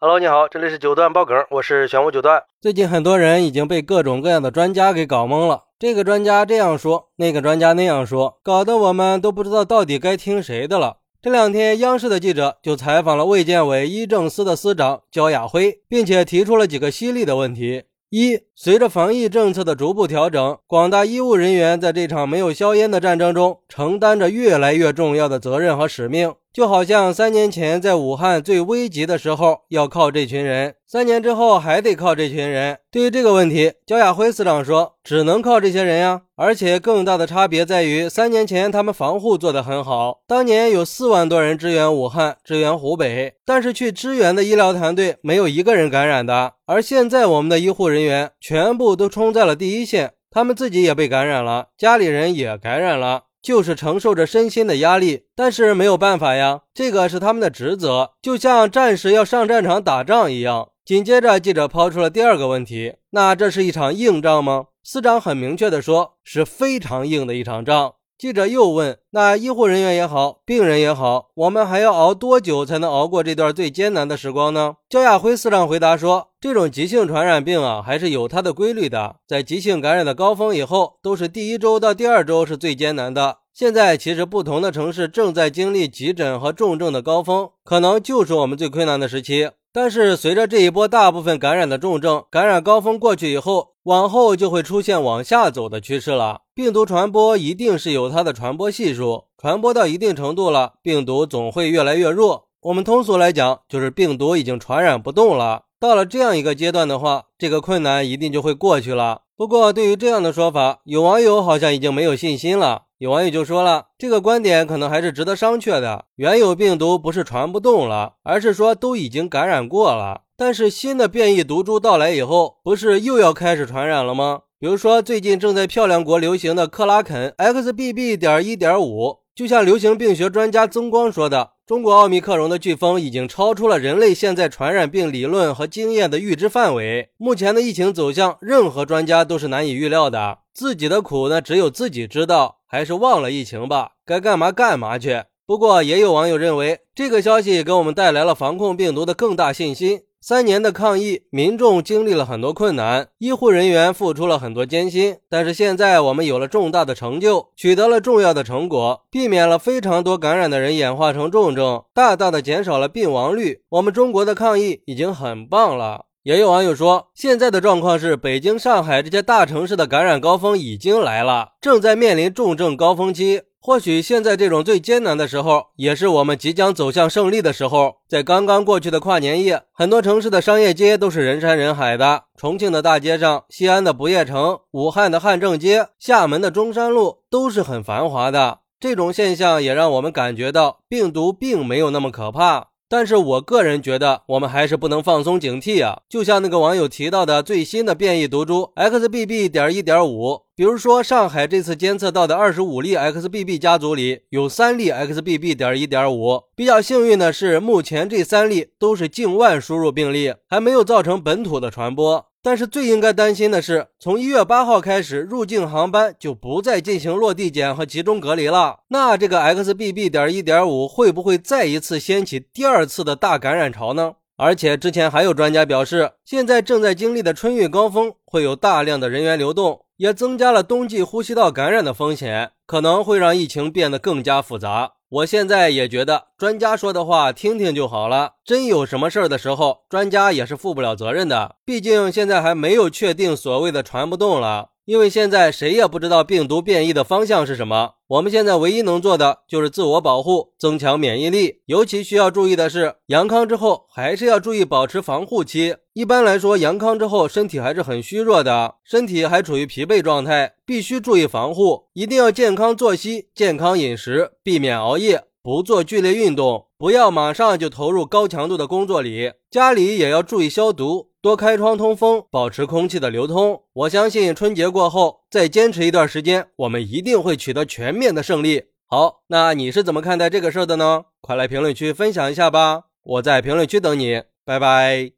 Hello，你好，这里是九段爆梗，我是玄武九段。最近很多人已经被各种各样的专家给搞懵了，这个专家这样说，那个专家那样说，搞得我们都不知道到底该听谁的了。这两天，央视的记者就采访了卫健委医政司的司长焦亚辉，并且提出了几个犀利的问题。一，随着防疫政策的逐步调整，广大医务人员在这场没有硝烟的战争中，承担着越来越重要的责任和使命。就好像三年前在武汉最危急的时候要靠这群人，三年之后还得靠这群人。对于这个问题，焦亚辉司长说：“只能靠这些人呀。”而且更大的差别在于，三年前他们防护做得很好，当年有四万多人支援武汉、支援湖北，但是去支援的医疗团队没有一个人感染的。而现在我们的医护人员全部都冲在了第一线，他们自己也被感染了，家里人也感染了。就是承受着身心的压力，但是没有办法呀，这个是他们的职责，就像战士要上战场打仗一样。紧接着，记者抛出了第二个问题：那这是一场硬仗吗？司长很明确的说，是非常硬的一场仗。记者又问：“那医护人员也好，病人也好，我们还要熬多久才能熬过这段最艰难的时光呢？”焦亚辉司长回答说：“这种急性传染病啊，还是有它的规律的。在急性感染的高峰以后，都是第一周到第二周是最艰难的。现在其实不同的城市正在经历急诊和重症的高峰，可能就是我们最困难的时期。但是随着这一波大部分感染的重症感染高峰过去以后，往后就会出现往下走的趋势了。”病毒传播一定是有它的传播系数，传播到一定程度了，病毒总会越来越弱。我们通俗来讲，就是病毒已经传染不动了。到了这样一个阶段的话，这个困难一定就会过去了。不过，对于这样的说法，有网友好像已经没有信心了。有网友就说了，这个观点可能还是值得商榷的。原有病毒不是传不动了，而是说都已经感染过了。但是新的变异毒株到来以后，不是又要开始传染了吗？比如说，最近正在漂亮国流行的克拉肯 XBB. 点一点五，就像流行病学专家曾光说的，中国奥密克戎的飓风已经超出了人类现在传染病理论和经验的预知范围。目前的疫情走向，任何专家都是难以预料的。自己的苦呢，只有自己知道。还是忘了疫情吧，该干嘛干嘛去。不过，也有网友认为，这个消息给我们带来了防控病毒的更大信心。三年的抗疫，民众经历了很多困难，医护人员付出了很多艰辛。但是现在我们有了重大的成就，取得了重要的成果，避免了非常多感染的人演化成重症，大大的减少了病亡率。我们中国的抗疫已经很棒了。也有网友说，现在的状况是北京、上海这些大城市的感染高峰已经来了，正在面临重症高峰期。或许现在这种最艰难的时候，也是我们即将走向胜利的时候。在刚刚过去的跨年夜，很多城市的商业街都是人山人海的。重庆的大街上，西安的不夜城，武汉的汉正街，厦门的中山路，都是很繁华的。这种现象也让我们感觉到病毒并没有那么可怕。但是我个人觉得，我们还是不能放松警惕啊！就像那个网友提到的最新的变异毒株 XBB. 点一点五，比如说上海这次监测到的二十五例 XBB 家族里，有三例 XBB. 点一点五。比较幸运的是，目前这三例都是境外输入病例，还没有造成本土的传播。但是最应该担心的是，从一月八号开始，入境航班就不再进行落地检和集中隔离了。那这个 XBB. 点一点五会不会再一次掀起第二次的大感染潮呢？而且之前还有专家表示，现在正在经历的春运高峰会有大量的人员流动，也增加了冬季呼吸道感染的风险，可能会让疫情变得更加复杂。我现在也觉得专家说的话听听就好了。真有什么事儿的时候，专家也是负不了责任的。毕竟现在还没有确定所谓的传不动了。因为现在谁也不知道病毒变异的方向是什么，我们现在唯一能做的就是自我保护，增强免疫力。尤其需要注意的是，阳康之后还是要注意保持防护期。一般来说，阳康之后身体还是很虚弱的，身体还处于疲惫状态，必须注意防护，一定要健康作息、健康饮食，避免熬夜，不做剧烈运动，不要马上就投入高强度的工作里。家里也要注意消毒。多开窗通风，保持空气的流通。我相信春节过后再坚持一段时间，我们一定会取得全面的胜利。好，那你是怎么看待这个事儿的呢？快来评论区分享一下吧！我在评论区等你，拜拜。